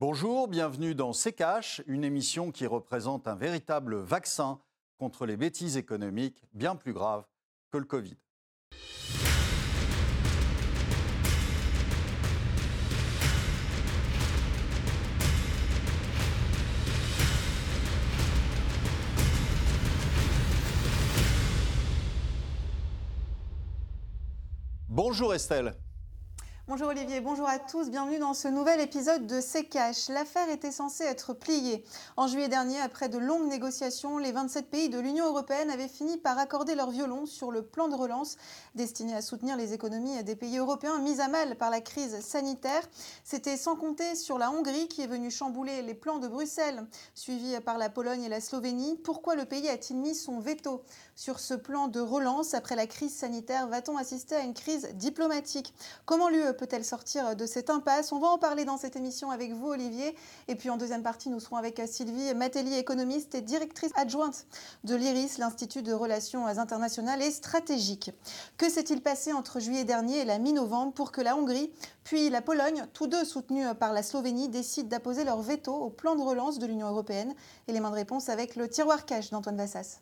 Bonjour, bienvenue dans C'est une émission qui représente un véritable vaccin contre les bêtises économiques bien plus graves que le Covid. Bonjour Estelle. Bonjour Olivier, bonjour à tous, bienvenue dans ce nouvel épisode de Cash. L'affaire était censée être pliée. En juillet dernier, après de longues négociations, les 27 pays de l'Union européenne avaient fini par accorder leur violon sur le plan de relance destiné à soutenir les économies des pays européens mises à mal par la crise sanitaire. C'était sans compter sur la Hongrie qui est venue chambouler les plans de Bruxelles, suivi par la Pologne et la Slovénie. Pourquoi le pays a-t-il mis son veto sur ce plan de relance? Après la crise sanitaire Va-t-on assister à une crise diplomatique? Comment l'UE peut-elle sortir de cette impasse? On va en parler dans cette émission avec vous, Olivier. Et puis en deuxième partie, nous serons avec Sylvie Matelli, économiste et directrice adjointe de l'IRIS, l'Institut de Relations internationales et stratégiques. Que s'est-il passé entre juillet dernier et la mi-novembre pour que la Hongrie, puis la Pologne, tous deux soutenus par la Slovénie, décident d'apposer leur veto au plan de relance de l'Union européenne? Élément de réponse avec le tiroir cash d'Antoine Vassas.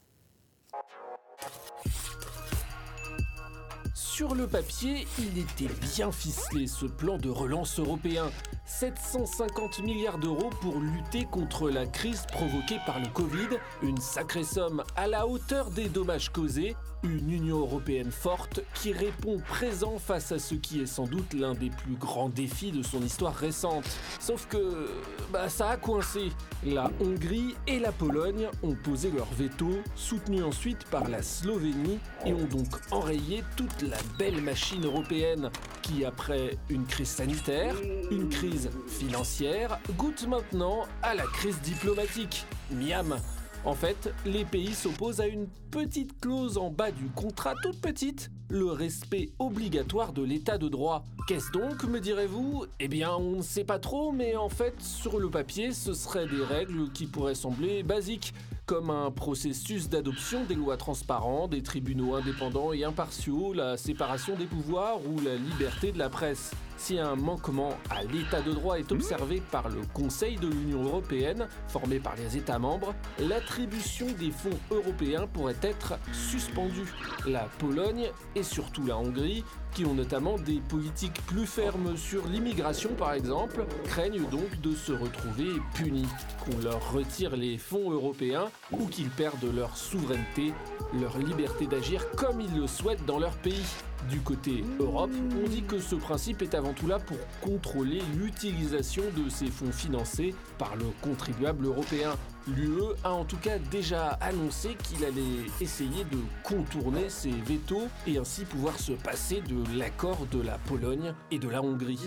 Sur le papier, il était bien ficelé ce plan de relance européen. 750 milliards d'euros pour lutter contre la crise provoquée par le Covid, une sacrée somme à la hauteur des dommages causés, une Union européenne forte qui répond présent face à ce qui est sans doute l'un des plus grands défis de son histoire récente. Sauf que bah, ça a coincé. La Hongrie et la Pologne ont posé leur veto, soutenus ensuite par la Slovénie, et ont donc enrayé toute la belle machine européenne qui, après une crise sanitaire, une crise financière, goûte maintenant à la crise diplomatique. Miam en fait, les pays s'opposent à une petite clause en bas du contrat, toute petite, le respect obligatoire de l'état de droit. Qu'est-ce donc, me direz-vous? Eh bien, on ne sait pas trop, mais en fait, sur le papier, ce seraient des règles qui pourraient sembler basiques comme un processus d'adoption des lois transparentes, des tribunaux indépendants et impartiaux, la séparation des pouvoirs ou la liberté de la presse. Si un manquement à l'état de droit est observé par le Conseil de l'Union européenne, formé par les États membres, l'attribution des fonds européens pourrait être suspendue. La Pologne et surtout la Hongrie qui ont notamment des politiques plus fermes sur l'immigration par exemple, craignent donc de se retrouver punis, qu'on leur retire les fonds européens ou qu'ils perdent leur souveraineté, leur liberté d'agir comme ils le souhaitent dans leur pays. Du côté Europe, on dit que ce principe est avant tout là pour contrôler l'utilisation de ces fonds financés par le contribuable européen. L'UE a en tout cas déjà annoncé qu'il allait essayer de contourner ses vétos et ainsi pouvoir se passer de l'accord de la Pologne et de la Hongrie.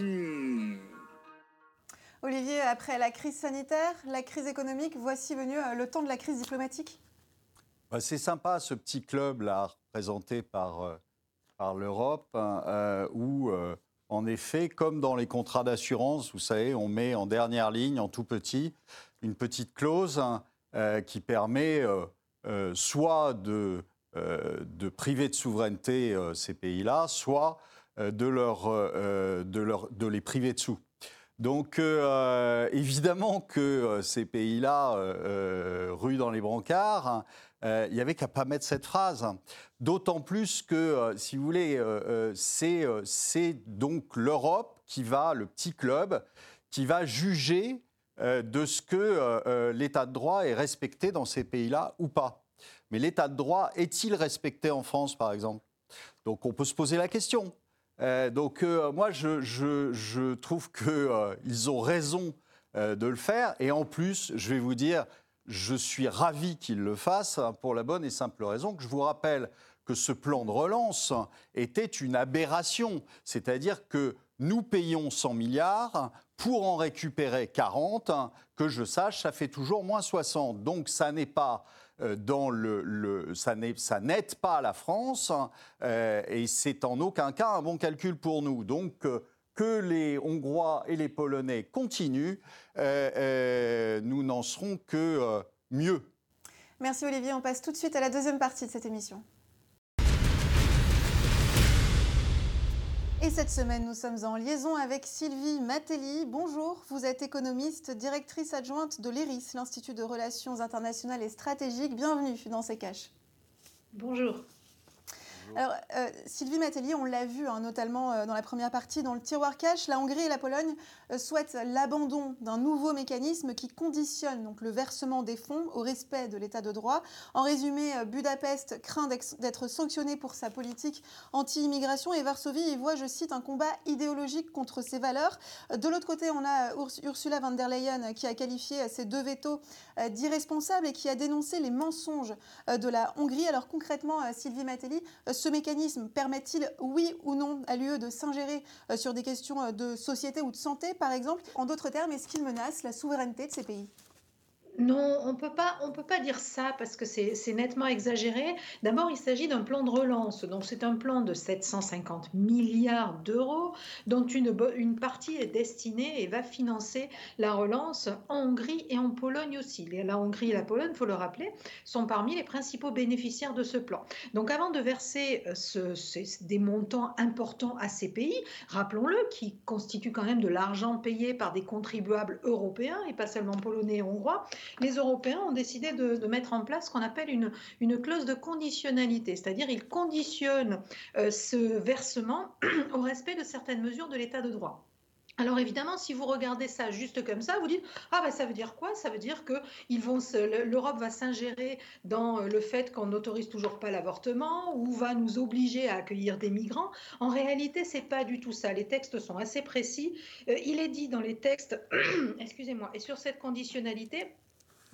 Olivier, après la crise sanitaire, la crise économique, voici venu euh, le temps de la crise diplomatique bah, C'est sympa ce petit club là représenté par, euh, par l'Europe euh, où en effet, comme dans les contrats d'assurance, vous savez, on met en dernière ligne, en tout petit, une petite clause hein, qui permet soit de, de, priver de souveraineté ces pays-là, soit de, leur, de, leur, de les priver de sous. Donc euh, évidemment que euh, ces pays-là euh, dans les brancards. Il n'y avait qu'à pas mettre cette phrase. D'autant plus que, si vous voulez, c'est donc l'Europe qui va, le petit club, qui va juger de ce que l'état de droit est respecté dans ces pays-là ou pas. Mais l'état de droit est-il respecté en France, par exemple? Donc on peut se poser la question. Euh, donc euh, moi, je, trouve qu'ils euh, ont raison de le faire. Et en plus, je vais vous dire, je suis ravi qu'ils le fassent hein, pour la bonne et simple raison que je vous rappelle que ce plan de relance était une aberration. C'est-à-dire que nous payons 100 milliards pour en récupérer 40. Que je sache, ça fait toujours moins 60. Donc ça n'est pas dans le, ça n'aide pas la France euh, et c'est en aucun cas un bon calcul pour nous. Donc euh, que les Hongrois et les Polonais continuent, nous n'en serons que mieux. Merci Olivier. On passe tout de suite à la deuxième partie de cette émission. Et cette semaine, nous sommes en liaison avec Sylvie Matelli. Bonjour, vous êtes économiste, directrice adjointe de l'ERIS, l'Institut de Relations internationales et stratégiques. Bienvenue dans ces caches. Bonjour. Alors, euh, Sylvie Matelli, on l'a vu, hein, notamment euh, dans la première partie, dans le tiroir cash, la Hongrie et la Pologne euh, souhaitent l'abandon d'un nouveau mécanisme qui conditionne donc, le versement des fonds au respect de l'état de droit. En résumé, Budapest craint d'être sanctionné pour sa politique anti-immigration et Varsovie y voit, je cite, un combat idéologique contre ses valeurs. De l'autre côté, on a Ursula von der Leyen qui a qualifié ces deux vétos d'irresponsables et qui a dénoncé les mensonges de la Hongrie. Alors concrètement, Sylvie Matelli, ce mécanisme permet-il, oui ou non, à l'UE de s'ingérer euh, sur des questions euh, de société ou de santé, par exemple? En d'autres termes, est-ce qu'il menace la souveraineté de ces pays? Non, on peut pas, on peut pas dire ça parce que c'est nettement exagéré. D'abord, il s'agit d'un plan de relance. Donc, c'est un plan de 750 milliards d'euros, dont une, une partie est destinée et va financer la relance en Hongrie et en Pologne aussi. La Hongrie et la Pologne, faut le rappeler, sont parmi les principaux bénéficiaires de ce plan. Donc, avant de verser euh, des montants importants à ces pays, rappelons-le, qui constituent quand même de l'argent payé par des contribuables européens et pas seulement polonais et hongrois, les Européens ont décidé de, mettre en place ce qu'on appelle une, clause de conditionnalité, c'est-à-dire ils conditionnent euh, ce versement au respect de certaines mesures de l'état de droit. Alors évidemment, si vous regardez ça juste comme ça, vous dites ah ben ça veut dire quoi? Ça veut dire que l'Europe va s'ingérer dans euh, le fait qu'on n'autorise toujours pas l'avortement ou va nous obliger à accueillir des migrants. En réalité, c'est pas du tout ça. Les textes sont assez précis. Euh, il est dit dans les textes, excusez-moi, et sur cette conditionnalité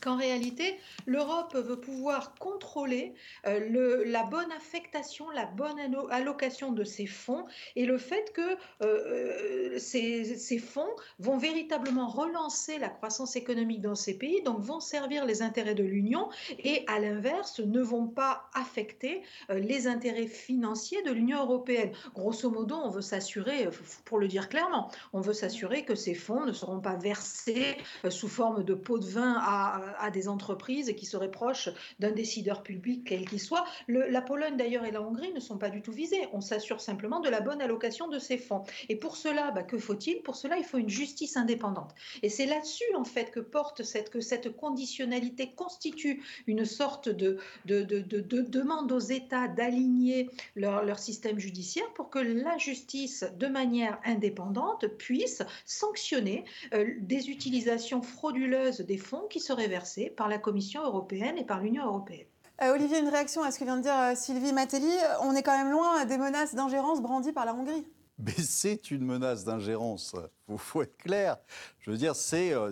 qu'en réalité, l'Europe veut pouvoir contrôler euh, la bonne affectation, la bonne allocation de ces fonds et le fait que euh, euh, ces, ces, fonds vont véritablement relancer la croissance économique dans ces pays, donc vont servir les intérêts de l'Union et à l'inverse ne vont pas affecter les intérêts financiers de l'Union européenne. Grosso modo, on veut s'assurer, pour le dire clairement, on veut s'assurer que ces fonds ne seront pas versés sous forme de pots de vin à à des entreprises qui seraient proches d'un décideur public, quel qu'il soit. la Pologne d'ailleurs et la Hongrie ne sont pas du tout visées. On s'assure simplement de la bonne allocation de ces fonds. Et pour cela, bah, que faut-il? Pour cela, il faut une justice indépendante. Et c'est là-dessus en fait que porte cette, que cette conditionnalité constitue une sorte de, de, de, demande aux États d'aligner leur, leur système judiciaire pour que la justice, de manière indépendante, puisse sanctionner euh, des utilisations frauduleuses des fonds qui seraient par la Commission européenne et par l'Union européenne. Euh, Olivier, une réaction à ce que vient de dire euh, Sylvie Matelli. On est quand même loin des menaces d'ingérence brandies par la Hongrie. Mais c'est une menace d'ingérence. Il faut, être clair. Je veux dire, c'est euh,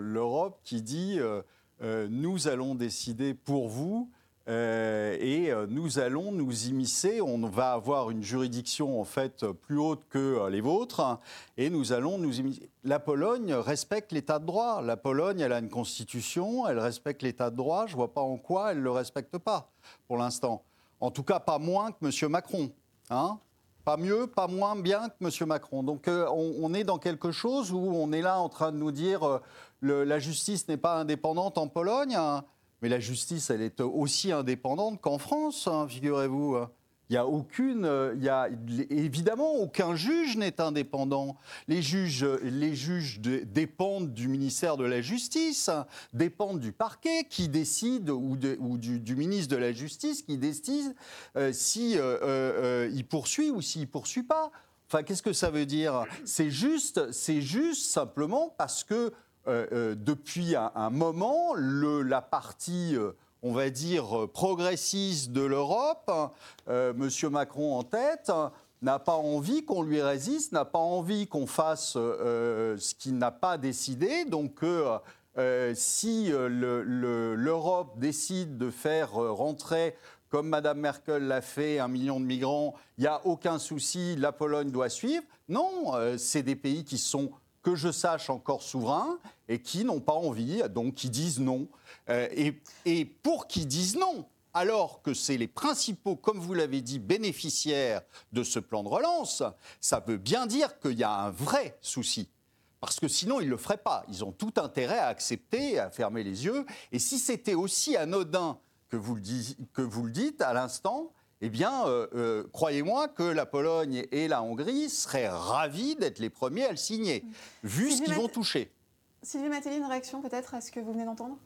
l'Europe qui dit nous allons décider pour vous euh, et euh, nous allons nous immiscer. On va avoir une juridiction en fait plus haute que euh, les vôtres, et nous allons nous immiscer. La Pologne respecte l'État de droit. La Pologne, elle a une constitution, elle respecte l'État de droit. Je vois pas en quoi elle ne le respecte pas pour l'instant. En tout cas, pas moins que M. Macron. Hein pas mieux, pas moins bien que M. Macron. Donc on, est dans quelque chose où on est là en train de nous dire la justice n'est pas indépendante en Pologne. Hein. Mais la justice, elle est aussi indépendante qu'en France, hein, figurez-vous. Il n'y a aucune, il y a évidemment aucun juge n'est indépendant. Les juges, les juges dépendent du ministère de la Justice, dépendent du parquet qui décide ou, du, ministre de la Justice qui décide euh, si euh, euh, il poursuit ou s'il poursuit pas. Enfin, qu'est-ce que ça veut dire? C'est juste, c'est juste simplement parce que depuis un, moment, la partie euh, on va dire, progressiste de l'Europe, M. Macron en tête, n'a pas envie qu'on lui résiste, n'a pas envie qu'on fasse ce qu'il n'a pas décidé. Donc, si l'Europe décide de faire rentrer, comme Mme Merkel l'a fait, un million de migrants, il n'y a aucun souci, la Pologne doit suivre. Non, c'est des pays qui sont que je sache encore souverains et qui n'ont pas envie, donc qui disent non. Euh, et, pour qu'ils disent non, alors que c'est les principaux, comme vous l'avez dit, bénéficiaires de ce plan de relance, ça veut bien dire qu'il y a un vrai souci. Parce que sinon, ils ne le feraient pas. Ils ont tout intérêt à accepter, à fermer les yeux. Et si c'était aussi anodin que vous le dites à l'instant, eh bien, croyez-moi que la Pologne et la Hongrie seraient ravis d'être les premiers à le signer, vu ce qu'ils vont toucher. Sylvie Matéli, une réaction peut-être à ce que vous venez d'entendre?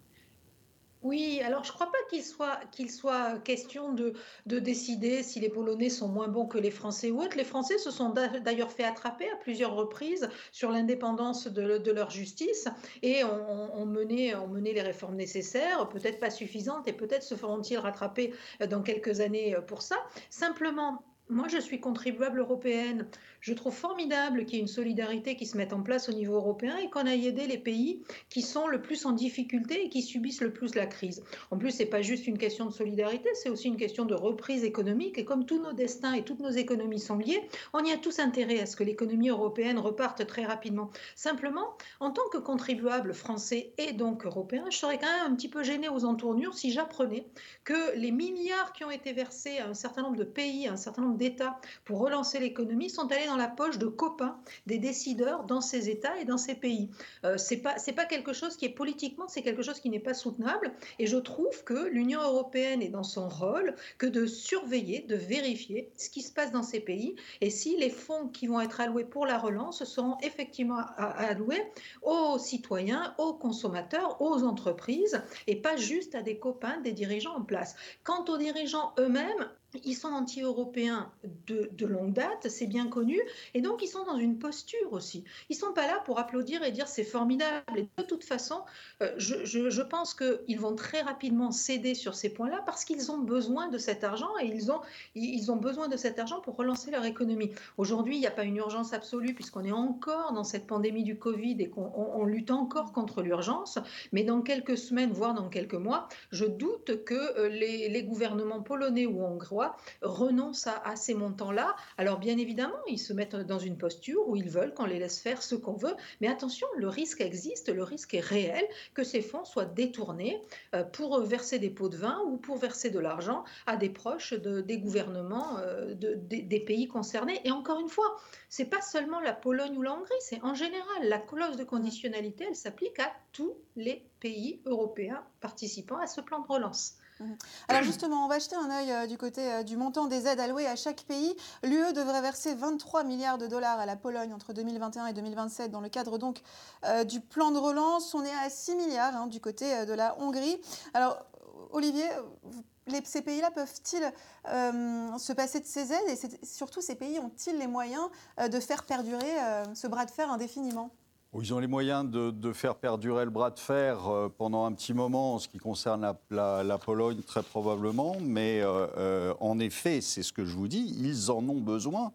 Oui, alors je ne crois pas qu'il soit, question de, de, décider si les Polonais sont moins bons que les Français ou autres. Les Français se sont d'ailleurs fait attraper à plusieurs reprises sur l'indépendance de, leur justice et ont, mené, ont mené les réformes nécessaires, peut-être pas suffisantes et peut-être se feront-ils rattraper dans quelques années pour ça. Simplement, moi, je suis contribuable européenne. Je trouve formidable qu'il y ait une solidarité qui se mette en place au niveau européen et qu'on aille aider les pays qui sont le plus en difficulté et qui subissent le plus la crise. En plus, ce n'est pas juste une question de solidarité, c'est aussi une question de reprise économique. Et comme tous nos destins et toutes nos économies sont liées, on y a tous intérêt à ce que l'économie européenne reparte très rapidement. Simplement, en tant que contribuable français et donc européen, je serais quand même un petit peu gêné aux entournures si j'apprenais que les milliards qui ont été versés à un certain nombre de pays, à un certain nombre pour relancer l'économie sont allés dans la poche de copains des décideurs dans ces États et dans ces pays. Euh, c'est pas c'est pas quelque chose qui est politiquement, c'est quelque chose qui n'est pas soutenable. Et je trouve que l'Union européenne est dans son rôle que de surveiller, de vérifier ce qui se passe dans ces pays et si les fonds qui vont être alloués pour la relance seront effectivement alloués aux citoyens, aux consommateurs, aux entreprises et pas juste à des copains, des dirigeants en place. Quant aux dirigeants eux-mêmes, ils sont anti-européens de, longue date, c'est bien connu, et donc ils sont dans une posture aussi. Ils ne sont pas là pour applaudir et dire c'est formidable. De toute façon, euh, je, pense qu'ils vont très rapidement céder sur ces points-là parce qu'ils ont besoin de cet argent et ils ont, ils ont besoin de cet argent pour relancer leur économie. Aujourd'hui, il n'y a pas une urgence absolue puisqu'on est encore dans cette pandémie du Covid et qu'on lutte encore contre l'urgence, mais dans quelques semaines, voire dans quelques mois, je doute que euh, les gouvernements polonais ou hongrois renoncent à, ces montants-là. Alors bien évidemment, ils se mettent dans une posture où ils veulent qu'on les laisse faire ce qu'on veut, mais attention, le risque existe, le risque est réel que ces fonds soient détournés euh, pour verser des pots de vin ou pour verser de l'argent à des proches des gouvernements euh, des pays concernés. Et encore une fois, c'est pas seulement la Pologne ou la Hongrie, c'est en général la clause de conditionnalité, elle s'applique à tous les pays européens participant à ce plan de relance. Mhm. Alors justement, on va jeter un œil euh, du côté euh, du montant des aides allouées à chaque pays. L'UE devrait verser 23 milliards de dollars à la Pologne entre 2021 et 2027 dans le cadre euh, du plan de relance. On est à 6 milliards hein, du côté de la Hongrie. Alors Olivier, ces pays-là peuvent-ils se passer de ces aides? Et surtout ces pays ont-ils les moyens de faire perdurer ce bras de fer indéfiniment? Ils ont les moyens de, faire perdurer le bras de fer euh, pendant un petit moment en ce qui concerne la, Pologne, très probablement. Mais euh, euh, en effet, c'est ce que je vous dis, ils en ont besoin.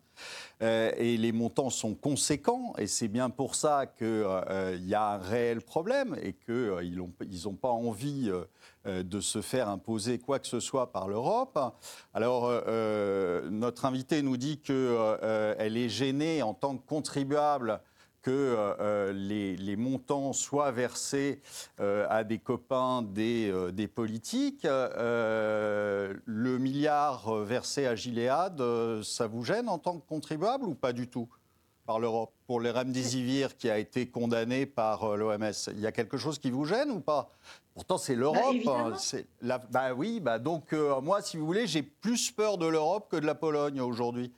et les montants sont conséquents. Et c'est bien pour ça qu'il y a un réel problème et qu'ils n'ont pas envie de se faire imposer quoi que ce soit par l'Europe. Alors, notre invité nous dit qu'elle est gênée en tant que contribuable que euh, euh, les, montants soient versés euh, à des copains des, des politiques. le milliard versé à Gilead, ça vous gêne en tant que contribuable ou pas du tout par l'Europe pour les remdesivir qui a été condamné par l'OMS. Il y a quelque chose qui vous gêne ou pas? Pourtant, c'est l'Europe. Bah, hein, bah oui, bah donc moi, si vous voulez, j'ai plus peur de l'Europe que de la Pologne aujourd'hui.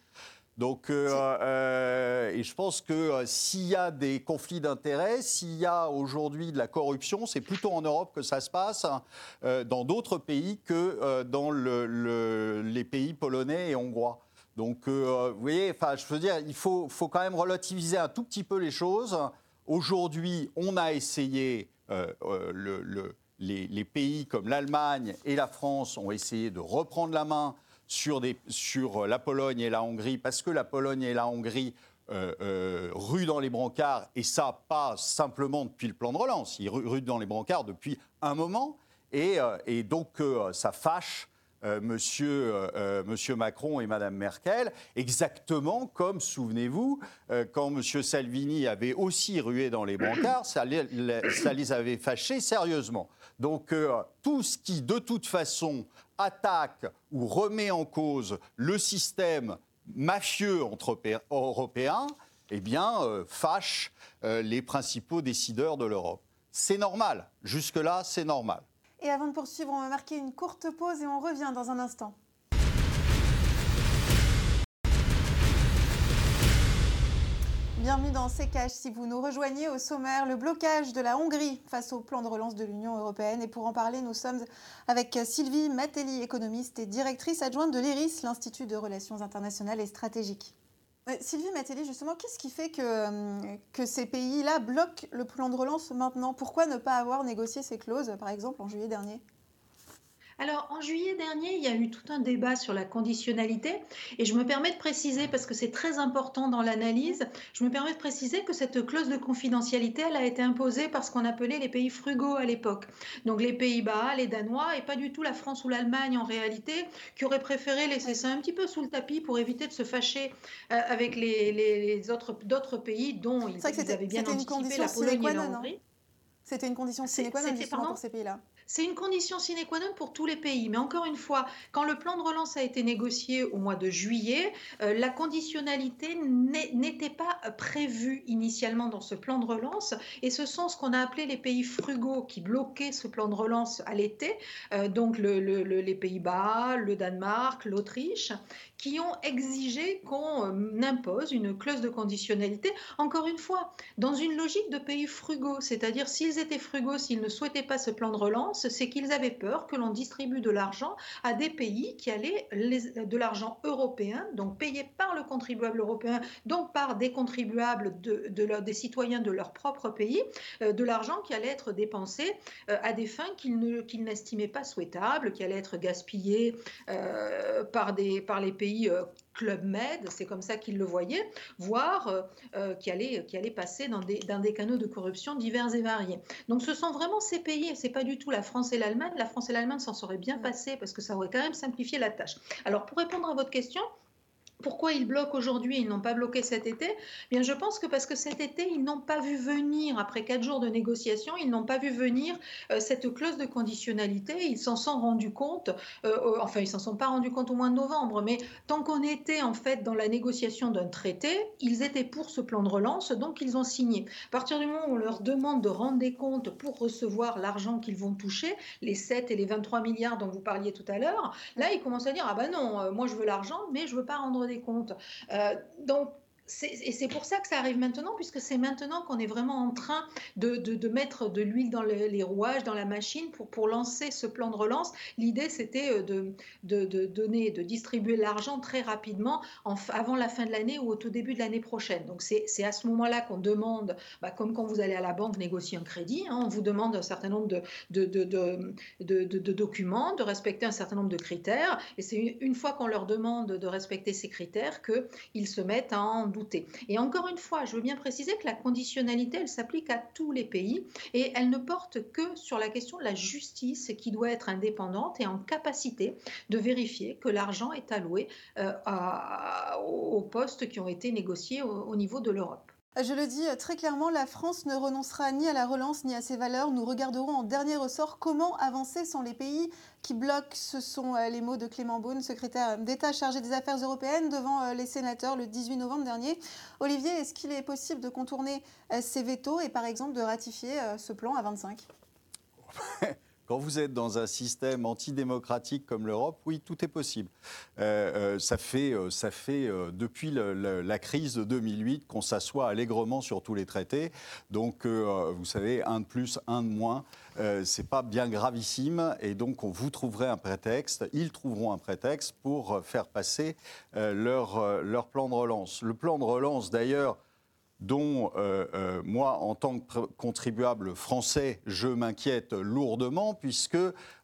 Donc, euh, euh, et je pense que euh, s'il y a des conflits d'intérêts, s'il y a aujourd'hui de la corruption, c'est plutôt en Europe que ça se passe, hein, dans d'autres pays que dans les pays polonais et hongrois. Donc, vous voyez, enfin, je veux dire, il faut, faut, quand même relativiser un tout petit peu les choses. Aujourd'hui, on a essayé, le, les, les, pays comme l'Allemagne et la France ont essayé de reprendre la main sur, sur la Pologne et la Hongrie, parce que la Pologne et la Hongrie euh, euh, ruent dans les brancards, et ça pas simplement depuis le plan de relance, ils ruent dans les brancards depuis un moment, et, euh, donc ça fâche monsieur, monsieur, Macron et Madame Merkel, exactement comme, souvenez-vous, quand Monsieur Salvini avait aussi rué dans les brancards, ça ça les avait fâchés sérieusement. Donc tout ce qui, de toute façon, attaque ou remet en cause le système mafieux entre Européens, eh bien, euh, fâche euh, les principaux décideurs de l'Europe. C'est normal. Jusque-là, c'est normal. Et avant de poursuivre, on va marquer une courte pause et on revient dans un instant. Bienvenue dans CKH. Si vous nous rejoignez au sommaire, le blocage de la Hongrie face au plan de relance de l'Union européenne. Et pour en parler, nous sommes avec Sylvie Matelli, économiste et directrice adjointe de l'IRIS, l'Institut de Relations internationales et stratégiques. Sylvie Matelli, justement, qu'est-ce qui fait que, euh, que ces pays-là bloquent le plan de relance maintenant? Pourquoi ne pas avoir négocié ces clauses, par exemple, en juillet dernier? Alors, en juillet dernier, il y a eu tout un débat sur la conditionnalité et je me permets de préciser, parce que c'est très important dans l'analyse, je me permets de préciser que cette clause de confidentialité, elle a été imposée par ce qu'on appelait les pays frugaux à l'époque. Donc les Pays-Bas, les Danois et pas du tout la France ou l'Allemagne en réalité, qui auraient préféré laisser ça un petit peu sous le tapis pour éviter de se fâcher euh, avec les, autres d'autres pays dont ils, avaient bien anticipé la Pologne et la Hongrie. C'était une condition sine qua non pour ces pays-là. C'est une condition sine qua non pour tous les pays. Mais encore une fois, quand le plan de relance a été négocié au mois de juillet, euh, la conditionnalité n'était pas prévue initialement dans ce plan de relance. Et ce sont ce qu'on a appelé les pays frugaux qui bloquaient ce plan de relance à l'été, euh, donc les Pays-Bas, le Danemark, l'Autriche, qui ont exigé qu'on euh, impose une clause de conditionnalité, encore une fois, dans une logique de pays frugaux. C'est-à-dire, s'ils étaient frugaux, s'ils ne souhaitaient pas ce plan de relance, c'est qu'ils avaient peur que l'on distribue de l'argent à des pays qui allaient de l'argent européen, donc payé par le contribuable européen, donc par des contribuables de, des citoyens de leur propre pays, euh, de l'argent qui allait être dépensé euh, à des fins qu'ils n'estimaient pas souhaitables, qui allaient être gaspillés euh, par, des, par les pays Club Med, c'est comme ça qu'ils le voyaient, voire euh, euh, qui, allait, qui allait passer dans des, dans des canaux de corruption divers et variés. Donc ce sont vraiment ces pays, c'est pas du tout la France et l'Allemagne. La France et l'Allemagne s'en seraient bien passées parce que ça aurait quand même simplifié la tâche. Alors pour répondre à votre question, pourquoi ils bloquent aujourd'hui Ils n'ont pas bloqué cet été eh Bien, je pense que parce que cet été, ils n'ont pas vu venir, après quatre jours de négociations, ils n'ont pas vu venir euh, cette clause de conditionnalité. Ils s'en sont rendus compte, euh, enfin, ils s'en sont pas rendus compte au mois de novembre, mais tant qu'on était en fait dans la négociation d'un traité, ils étaient pour ce plan de relance, donc ils ont signé. À partir du moment où on leur demande de rendre des comptes pour recevoir l'argent qu'ils vont toucher, les 7 et les 23 milliards dont vous parliez tout à l'heure, là, ils commencent à dire ah ben non, euh, moi je veux l'argent, mais je veux pas rendre des comptes. Euh, donc, et c'est pour ça que ça arrive maintenant, puisque c'est maintenant qu'on est vraiment en train de, mettre de l'huile dans les, rouages, dans la machine, pour, lancer ce plan de relance. L'idée, c'était euh, de, donner, de distribuer l'argent très rapidement en, avant la fin de l'année ou au tout début de l'année prochaine. Donc c'est à ce moment-là qu'on demande, bah, comme quand vous allez à la banque négocier un crédit, hein, on vous demande un certain nombre de, documents, de respecter un certain nombre de critères. Et c'est une fois qu'on leur demande de respecter ces critères qu'ils se mettent à et encore une fois, je veux bien préciser que la conditionnalité, elle s'applique à tous les pays et elle ne porte que sur la question de la justice qui doit être indépendante et en capacité de vérifier que l'argent est alloué euh, aux postes qui ont été négociés au niveau de l'Europe. Je le dis très clairement, la France ne renoncera ni à la relance ni à ses valeurs. Nous regarderons en dernier ressort comment avancer sans les pays qui bloquent. Ce sont euh, les mots de Clément Beaune, secrétaire d'État chargé des affaires européennes, devant euh, les sénateurs le 18 novembre dernier. Olivier, est-ce qu'il est possible de contourner euh, ces vetos et par exemple de ratifier ce plan à 25 Quand vous êtes dans un système antidémocratique comme l'Europe, oui, tout est possible. Euh, euh, ça fait, euh, ça fait depuis la crise de 2008 qu'on s'assoit allègrement sur tous les traités. Donc, vous savez, un de plus, un de moins, c'est pas bien gravissime. Et donc, on vous trouverez un prétexte, ils trouveront un prétexte pour faire passer leur, leur plan de relance. Le plan de relance, d'ailleurs, dont euh, euh, moi, en tant que contribuable français, je m'inquiète lourdement, puisque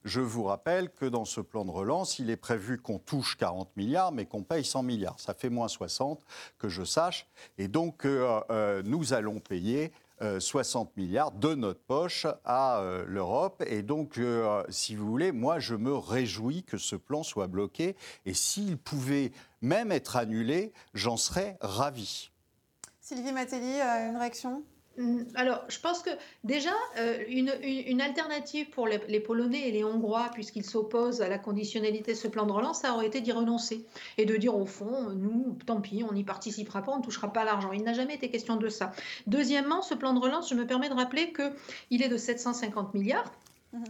je vous rappelle que dans ce plan de relance, il est prévu qu'on touche 40 milliards, mais qu'on paye 100 milliards. Ça fait moins 60, que je sache. Et donc, euh, nous allons payer 60 milliards de notre poche à l'Europe. Et donc, si vous voulez, moi, je me réjouis que ce plan soit bloqué. Et s'il pouvait même être annulé, j'en serais ravi. Sylvie Matelli, euh, une réaction? Mm, alors, je pense que déjà, euh, une, alternative pour les, Polonais et les Hongrois, puisqu'ils s'opposent à la conditionnalité de ce plan de relance, ça aurait été d'y renoncer et de dire au fond, nous, tant pis, on n'y participera pas, on ne touchera pas l'argent. Il n'a jamais été question de ça. Deuxièmement, ce plan de relance, je me permets de rappeler qu'il est de 750 milliards.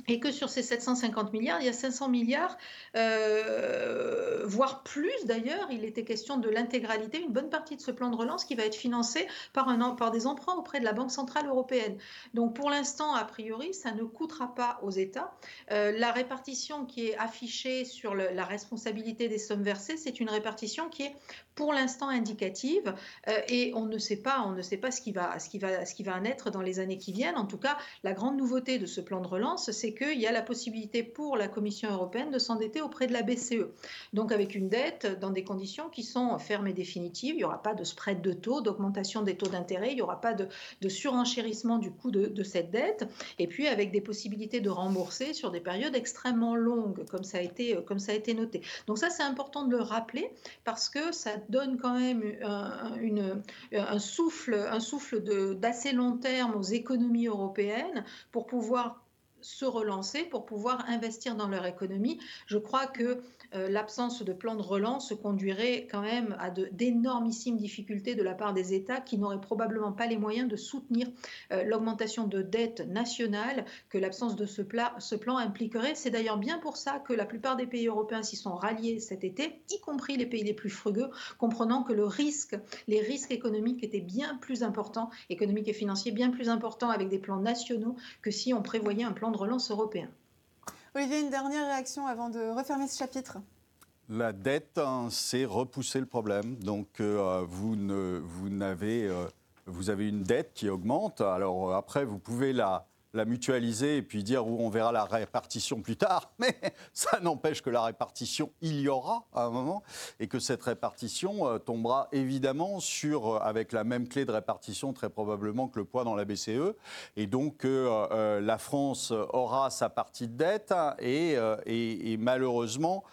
Et que sur ces 750 milliards, il y a 500 milliards, euh, voire plus d'ailleurs. Il était question de l'intégralité, une bonne partie de ce plan de relance qui va être financé par, un, par des emprunts auprès de la Banque Centrale Européenne. Donc pour l'instant, a priori, ça ne coûtera pas aux États. Euh, la répartition qui est affichée sur la responsabilité des sommes versées, c'est une répartition qui est pour l'instant indicative euh, et on ne sait pas, on ne sait pas ce qui, va, ce, qui va, ce qui va en être dans les années qui viennent. En tout cas, la grande nouveauté de ce plan de relance, c'est qu'il y a la possibilité pour la Commission européenne de s'endetter auprès de la BCE. Donc avec une dette dans des conditions qui sont fermes et définitives. Il n'y aura pas de spread de taux, d'augmentation des taux d'intérêt, il n'y aura pas de, surenchérissement du coût de, cette dette. Et puis avec des possibilités de rembourser sur des périodes extrêmement longues, comme ça a été, comme ça a été noté. Donc ça, c'est important de le rappeler parce que ça donne quand même un, une, un souffle, un souffle d'assez long terme aux économies européennes pour pouvoir se relancer, pour pouvoir investir dans leur économie. Je crois que euh, l'absence de plan de relance conduirait quand même à d'énormissimes difficultés de la part des États qui n'auraient probablement pas les moyens de soutenir euh, l'augmentation de dette nationale que l'absence de ce, plan impliquerait. C'est d'ailleurs bien pour ça que la plupart des pays européens s'y sont ralliés cet été, y compris les pays les plus frugueux, comprenant que le risque, les risques économiques étaient bien plus importants, économiques et financiers bien plus importants avec des plans nationaux que si on prévoyait un plan de relance européen. Olivier, une dernière réaction avant de refermer ce chapitre? La dette, hein, c'est repousser le problème. Donc, euh, vous, ne, vous, euh, vous avez une dette qui augmente. Alors, euh, après, vous pouvez la, la mutualiser et puis dire où on verra la répartition plus tard. Mais ça n'empêche que la répartition, il y aura à un moment et que cette répartition euh, tombera évidemment sur, euh, avec la même clé de répartition très probablement que le poids dans la BCE. Et donc euh, la France aura sa partie de dette et, et malheureusement,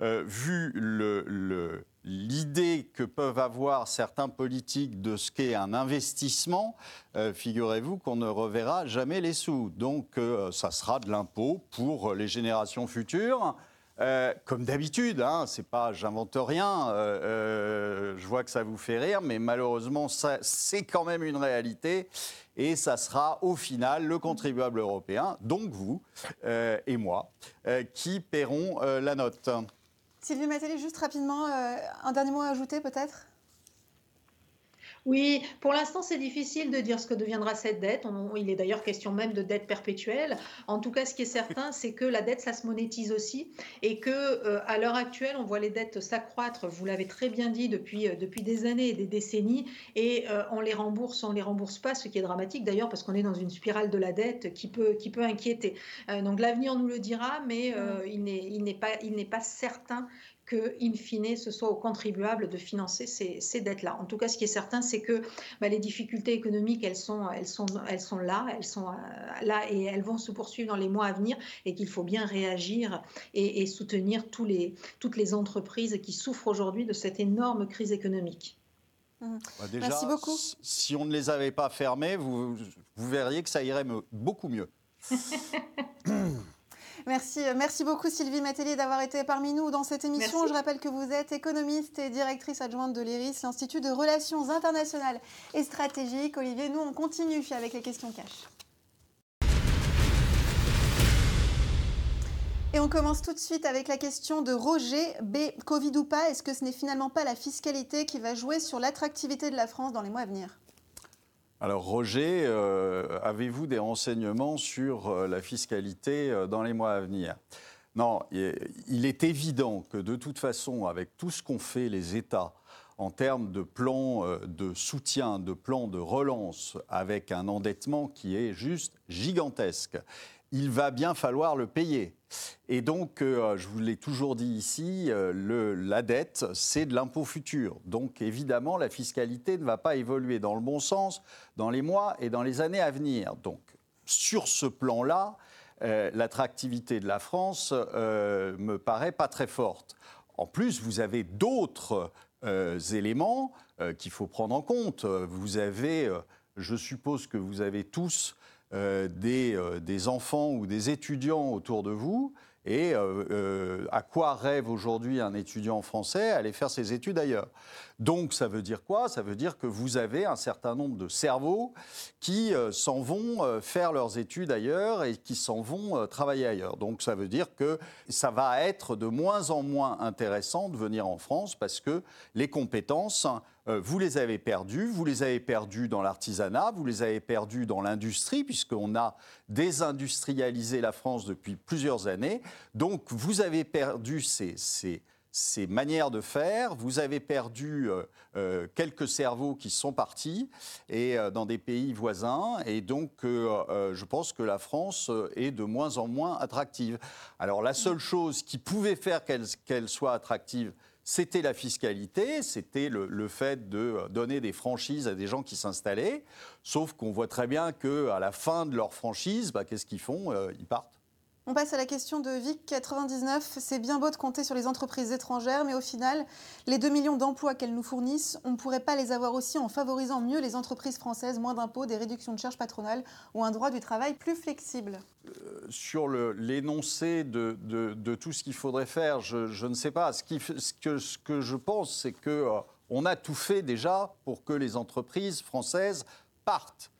vu le l'idée que peuvent avoir certains politiques de ce qu'est un investissement, euh, figurez-vous qu'on ne reverra jamais les sous. Donc euh, ça sera de l'impôt pour les générations futures. Euh, comme d'habitude, hein, c'est pas, j'invente rien. je vois que ça vous fait rire, mais malheureusement, c'est quand même une réalité. Et ça sera au final le contribuable européen, donc vous et moi, qui paieront la note. Sylvie Matéli, juste rapidement, euh, un dernier mot à ajouter peut-être? Oui, pour l'instant, c'est difficile de dire ce que deviendra cette dette. il est d'ailleurs question même de dette perpétuelle. En tout cas, ce qui est certain, c'est que la dette, ça se monétise aussi et que euh, à l'heure actuelle, on voit les dettes s'accroître. Vous l'avez très bien dit depuis euh, depuis des années et des décennies, et on les rembourse, on les rembourse pas, ce qui est dramatique d'ailleurs parce qu'on est dans une spirale de la dette qui peut qui peut inquiéter. donc l'avenir nous le dira, mais mmh. il n'est il n'est pas il n'est pas certain que, in fine, ce soit aux contribuables de financer ces, dettes-là. En tout cas, ce qui est certain, c'est que bah, les difficultés économiques, elles sont, elles, sont, elles sont là, elles sont euh, là et elles vont se poursuivre dans les mois à venir et qu'il faut bien réagir et, soutenir tous les, toutes les entreprises qui souffrent aujourd'hui de cette énorme crise économique. Mmh. Bah, Merci beaucoup. Si on ne les avait pas fermées, vous, vous verriez que ça irait beaucoup mieux. Merci, euh, merci beaucoup Sylvie Matélier d'avoir été parmi nous dans cette émission. Je rappelle que vous êtes économiste et directrice adjointe de l'IRIS, l'Institut de Relations internationales et stratégiques. Olivier, nous on continue avec les questions cash. Et on commence tout de suite avec la question de Roger B. Covid ou pas, est-ce que ce n'est finalement pas la fiscalité qui va jouer sur l'attractivité de la France dans les mois à venir? Alors Roger, euh, avez-vous des renseignements sur euh, la fiscalité euh, dans les mois à venir? Non, il est évident que de toute façon, avec tout ce qu'ont fait les États en termes de plans de soutien, de plans de relance, avec un endettement qui est juste gigantesque, il va bien falloir le payer. Et donc, euh, je vous l'ai toujours dit ici, euh, la dette, c'est de l'impôt futur. Donc, évidemment, la fiscalité ne va pas évoluer dans le bon sens dans les mois et dans les années à venir. Donc, sur ce plan-là, euh, l'attractivité de la France me paraît pas très forte. En plus, vous avez d'autres éléments qu'il faut prendre en compte. Vous avez, je suppose que vous avez tous des, euh, des, enfants ou des étudiants autour de vous. Et à quoi rêve aujourd'hui un étudiant français Aller faire ses études ailleurs? Donc ça veut dire quoi? Ça veut dire que vous avez un certain nombre de cerveaux qui s'en vont faire leurs études ailleurs et qui s'en vont travailler ailleurs. Donc ça veut dire que ça va être de moins en moins intéressant de venir en France parce que les compétences euh, vous les avez perdus, vous les avez perdus dans l'artisanat, vous les avez perdus dans l'industrie, puisqu'on a désindustrialisé la France depuis plusieurs années. Donc vous avez perdu ces, manières de faire, vous avez perdu euh, euh, quelques cerveaux qui sont partis et, dans des pays voisins, et donc je pense que la France est de moins en moins attractive. Alors la seule chose qui pouvait faire qu'elle soit attractive, c'était la fiscalité, c'était le, fait de donner des franchises à des gens qui s'installaient. Sauf qu'on voit très bien qu'à la fin de leur franchise, bah, qu'est-ce qu'ils font? Euh, Ils partent. On passe à la question de Vic99. C'est bien beau de compter sur les entreprises étrangères, mais au final, les 2 millions d'emplois qu'elles nous fournissent, on ne pourrait pas les avoir aussi en favorisant mieux les entreprises françaises, moins d'impôts, des réductions de charges patronales ou un droit du travail plus flexible euh, Sur l'énoncé de, tout ce qu'il faudrait faire, je, ne sais pas. Ce, que, ce que, je pense, c'est qu'on euh, a tout fait déjà pour que les entreprises françaises partent.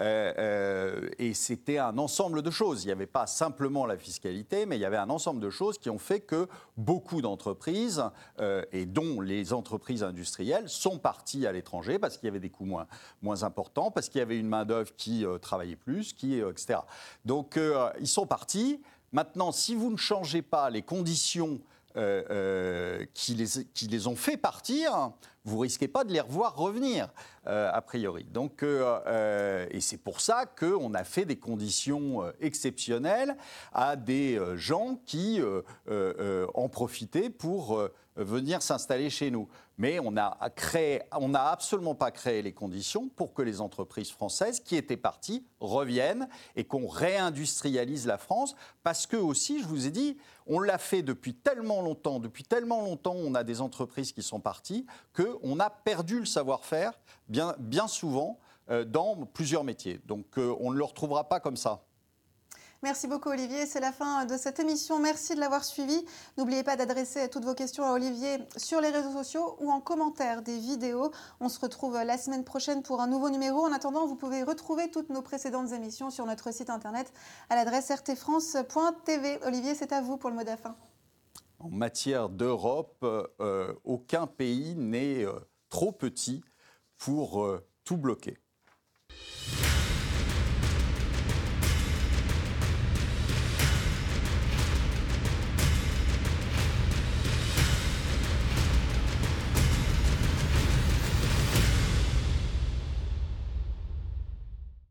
Euh, euh, et c'était un ensemble de choses. Il n'y avait pas simplement la fiscalité, mais il y avait un ensemble de choses qui ont fait que beaucoup d'entreprises, euh, et dont les entreprises industrielles, sont parties à l'étranger parce qu'il y avait des coûts moins, moins importants, parce qu'il y avait une main-d'œuvre qui travaillait plus, qui, etc. Donc ils sont partis. Maintenant, si vous ne changez pas les conditions qui, les, qui les ont fait partir, vous risquez pas de les revoir revenir, euh, a priori. Donc, euh, euh, et c'est pour ça qu'on a fait des conditions exceptionnelles à des gens qui en profitaient pour venir s'installer chez nous. Mais on n'a absolument pas créé les conditions pour que les entreprises françaises qui étaient parties reviennent et qu'on réindustrialise la France. Parce que aussi, je vous ai dit, on l'a fait depuis tellement longtemps, depuis tellement longtemps, on a des entreprises qui sont parties qu'on a perdu le savoir-faire bien, bien souvent euh, dans plusieurs métiers. Donc euh, on ne le retrouvera pas comme ça. Merci beaucoup Olivier, c'est la fin de cette émission. Merci de l'avoir suivi. N'oubliez pas d'adresser toutes vos questions à Olivier sur les réseaux sociaux ou en commentaire des vidéos. On se retrouve la semaine prochaine pour un nouveau numéro. En attendant, vous pouvez retrouver toutes nos précédentes émissions sur notre site internet à l'adresse rtfrance.tv. Olivier, c'est à vous pour le mot de fin. En matière d'Europe, euh, aucun pays n'est euh, trop petit pour euh, tout bloquer.